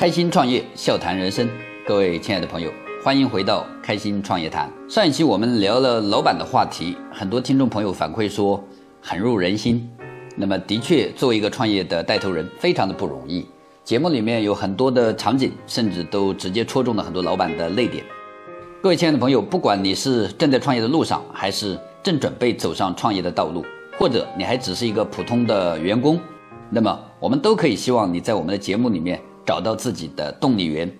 开心创业，笑谈人生。各位亲爱的朋友，欢迎回到开心创业谈。上一期我们聊了老板的话题，很多听众朋友反馈说很入人心。那么，的确，作为一个创业的带头人，非常的不容易。节目里面有很多的场景，甚至都直接戳中了很多老板的泪点。各位亲爱的朋友，不管你是正在创业的路上，还是正准备走上创业的道路，或者你还只是一个普通的员工，那么我们都可以希望你在我们的节目里面找到自己的动力源。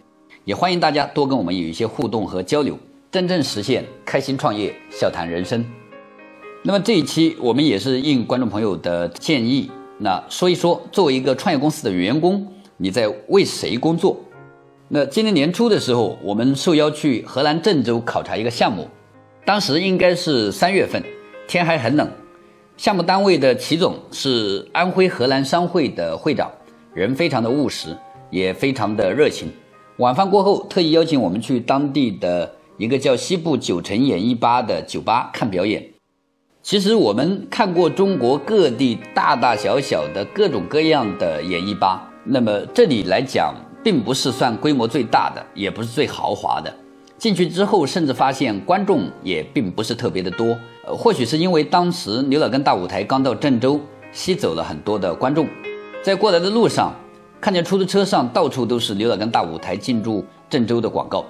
也欢迎大家多跟我们有一些互动和交流，真正实现开心创业，笑谈人生。那么这一期我们也是应观众朋友的建议，那说一说作为一个创业公司的员工，你在为谁工作？那今年年初的时候，我们受邀去河南郑州考察一个项目，当时应该是三月份，天还很冷。项目单位的齐总是安徽荷兰商会的会长，人非常的务实，也非常的热情。晚饭过后，特意邀请我们去当地的一个叫西部九城演艺吧的酒吧看表演。其实我们看过中国各地大大小小的各种各样的演艺吧，那么这里来讲，并不是算规模最大的，也不是最豪华的。进去之后，甚至发现观众也并不是特别的多。呃，或许是因为当时刘老根大舞台刚到郑州，吸走了很多的观众。在过来的路上。看见出租车上到处都是刘老根大舞台进驻郑州的广告。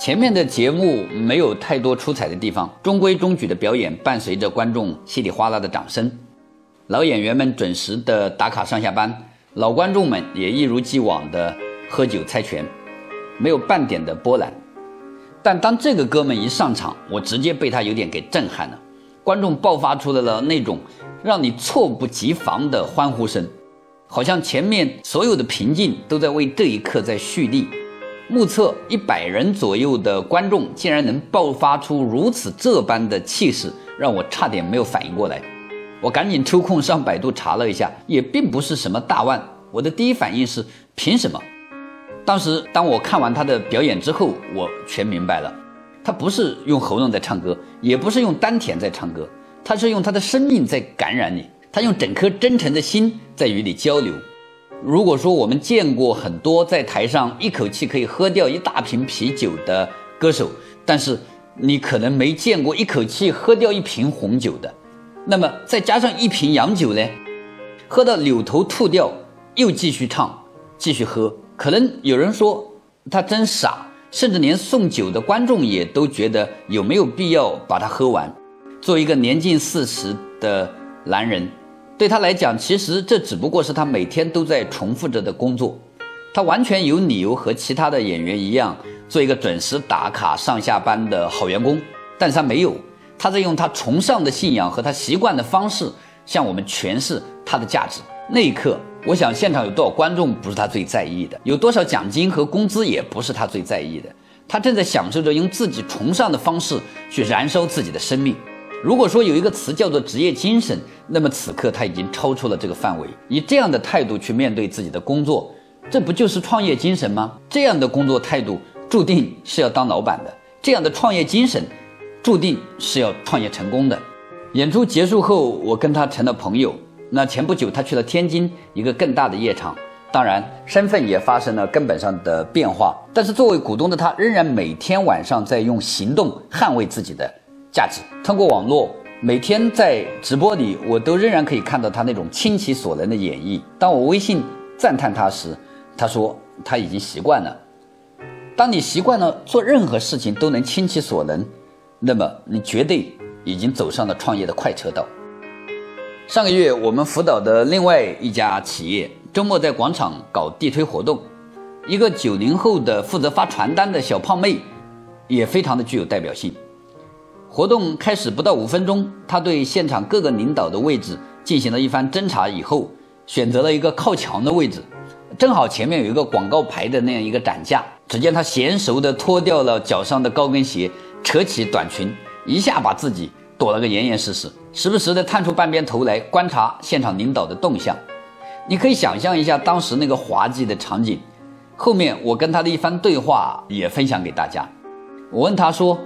前面的节目没有太多出彩的地方，中规中矩的表演伴随着观众稀里哗啦的掌声，老演员们准时的打卡上下班，老观众们也一如既往的喝酒猜拳，没有半点的波澜。但当这个哥们一上场，我直接被他有点给震撼了，观众爆发出来了那种让你猝不及防的欢呼声。好像前面所有的平静都在为这一刻在蓄力，目测一百人左右的观众竟然能爆发出如此这般的气势，让我差点没有反应过来。我赶紧抽空上百度查了一下，也并不是什么大腕。我的第一反应是凭什么？当时当我看完他的表演之后，我全明白了，他不是用喉咙在唱歌，也不是用丹田在唱歌，他是用他的生命在感染你。他用整颗真诚的心在与你交流。如果说我们见过很多在台上一口气可以喝掉一大瓶啤酒的歌手，但是你可能没见过一口气喝掉一瓶红酒的。那么再加上一瓶洋酒呢？喝到扭头吐掉，又继续唱，继续喝。可能有人说他真傻，甚至连送酒的观众也都觉得有没有必要把它喝完？作为一个年近四十的男人。对他来讲，其实这只不过是他每天都在重复着的工作，他完全有理由和其他的演员一样做一个准时打卡上下班的好员工，但是他没有，他在用他崇尚的信仰和他习惯的方式向我们诠释他的价值。那一刻，我想现场有多少观众不是他最在意的，有多少奖金和工资也不是他最在意的，他正在享受着用自己崇尚的方式去燃烧自己的生命。如果说有一个词叫做职业精神，那么此刻他已经超出了这个范围。以这样的态度去面对自己的工作，这不就是创业精神吗？这样的工作态度注定是要当老板的，这样的创业精神注定是要创业成功的。演出结束后，我跟他成了朋友。那前不久他去了天津一个更大的夜场，当然身份也发生了根本上的变化。但是作为股东的他，仍然每天晚上在用行动捍卫自己的。价值通过网络，每天在直播里，我都仍然可以看到他那种倾其所能的演绎。当我微信赞叹他时，他说他已经习惯了。当你习惯了做任何事情都能倾其所能，那么你绝对已经走上了创业的快车道。上个月，我们辅导的另外一家企业周末在广场搞地推活动，一个九零后的负责发传单的小胖妹，也非常的具有代表性。活动开始不到五分钟，他对现场各个领导的位置进行了一番侦查以后，选择了一个靠墙的位置，正好前面有一个广告牌的那样一个展架。只见他娴熟地脱掉了脚上的高跟鞋，扯起短裙，一下把自己躲了个严严实实，时不时地探出半边头来观察现场领导的动向。你可以想象一下当时那个滑稽的场景。后面我跟他的一番对话也分享给大家。我问他说。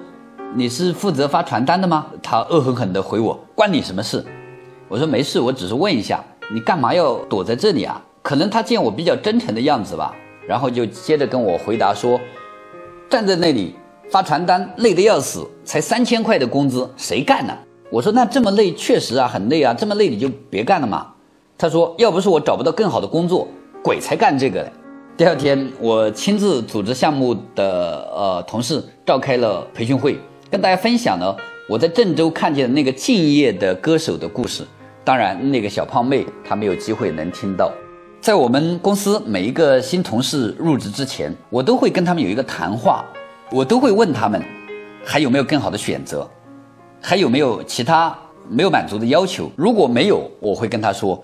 你是负责发传单的吗？他恶狠狠地回我：“关你什么事？”我说：“没事，我只是问一下，你干嘛要躲在这里啊？”可能他见我比较真诚的样子吧，然后就接着跟我回答说，站在那里发传单累得要死，才三千块的工资谁干呢？我说那这么累确实啊很累啊，这么累你就别干了嘛。他说要不是我找不到更好的工作，鬼才干这个嘞。第二天我亲自组织项目的呃同事召开了培训会，跟大家分享了我在郑州看见的那个敬业的歌手的故事。当然那个小胖妹她没有机会能听到。在我们公司每一个新同事入职之前，我都会跟他们有一个谈话，我都会问他们，还有没有更好的选择，还有没有其他没有满足的要求。如果没有，我会跟他说，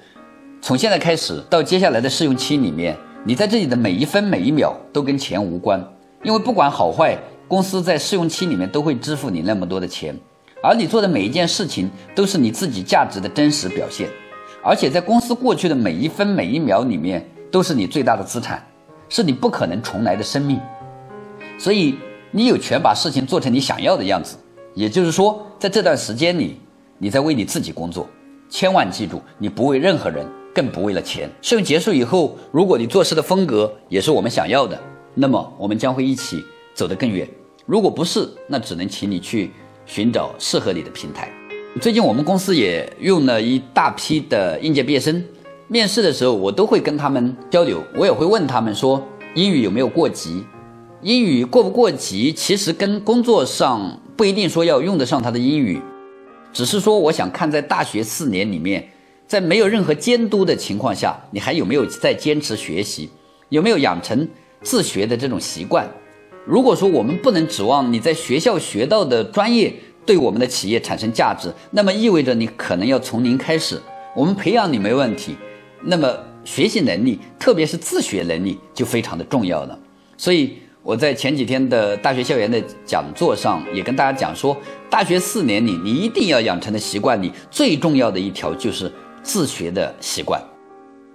从现在开始到接下来的试用期里面，你在这里的每一分每一秒都跟钱无关，因为不管好坏，公司在试用期里面都会支付你那么多的钱，而你做的每一件事情都是你自己价值的真实表现。而且在公司过去的每一分每一秒里面，都是你最大的资产，是你不可能重来的生命。所以你有权把事情做成你想要的样子。也就是说，在这段时间里，你在为你自己工作。千万记住，你不为任何人，更不为了钱。试用结束以后，如果你做事的风格也是我们想要的，那么我们将会一起走得更远。如果不是，那只能请你去寻找适合你的平台。最近我们公司也用了一大批的应届毕业生，面试的时候我都会跟他们交流，我也会问他们说英语有没有过级，英语过不过级，其实跟工作上不一定说要用得上他的英语，只是说我想看在大学四年里面，在没有任何监督的情况下，你还有没有在坚持学习，有没有养成自学的这种习惯。如果说我们不能指望你在学校学到的专业。对我们的企业产生价值，那么意味着你可能要从零开始。我们培养你没问题，那么学习能力，特别是自学能力就非常的重要了。所以我在前几天的大学校园的讲座上也跟大家讲说，大学四年里你一定要养成的习惯里最重要的一条就是自学的习惯。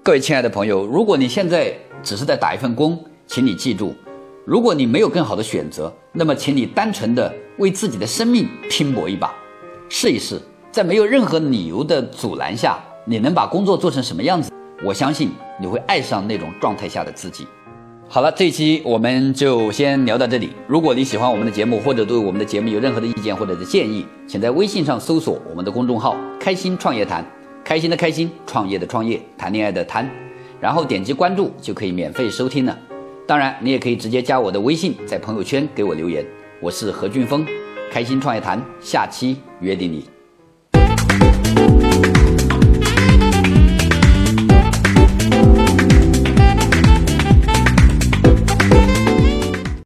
各位亲爱的朋友，如果你现在只是在打一份工，请你记住。如果你没有更好的选择，那么请你单纯的为自己的生命拼搏一把，试一试，在没有任何理由的阻拦下，你能把工作做成什么样子？我相信你会爱上那种状态下的自己。好了，这一期我们就先聊到这里。如果你喜欢我们的节目，或者对我们的节目有任何的意见或者是建议，请在微信上搜索我们的公众号“开心创业谈”，开心的开心，创业的创业，谈恋爱的谈，然后点击关注就可以免费收听了。当然，你也可以直接加我的微信，在朋友圈给我留言。我是何俊峰，开心创业谈，下期约定你。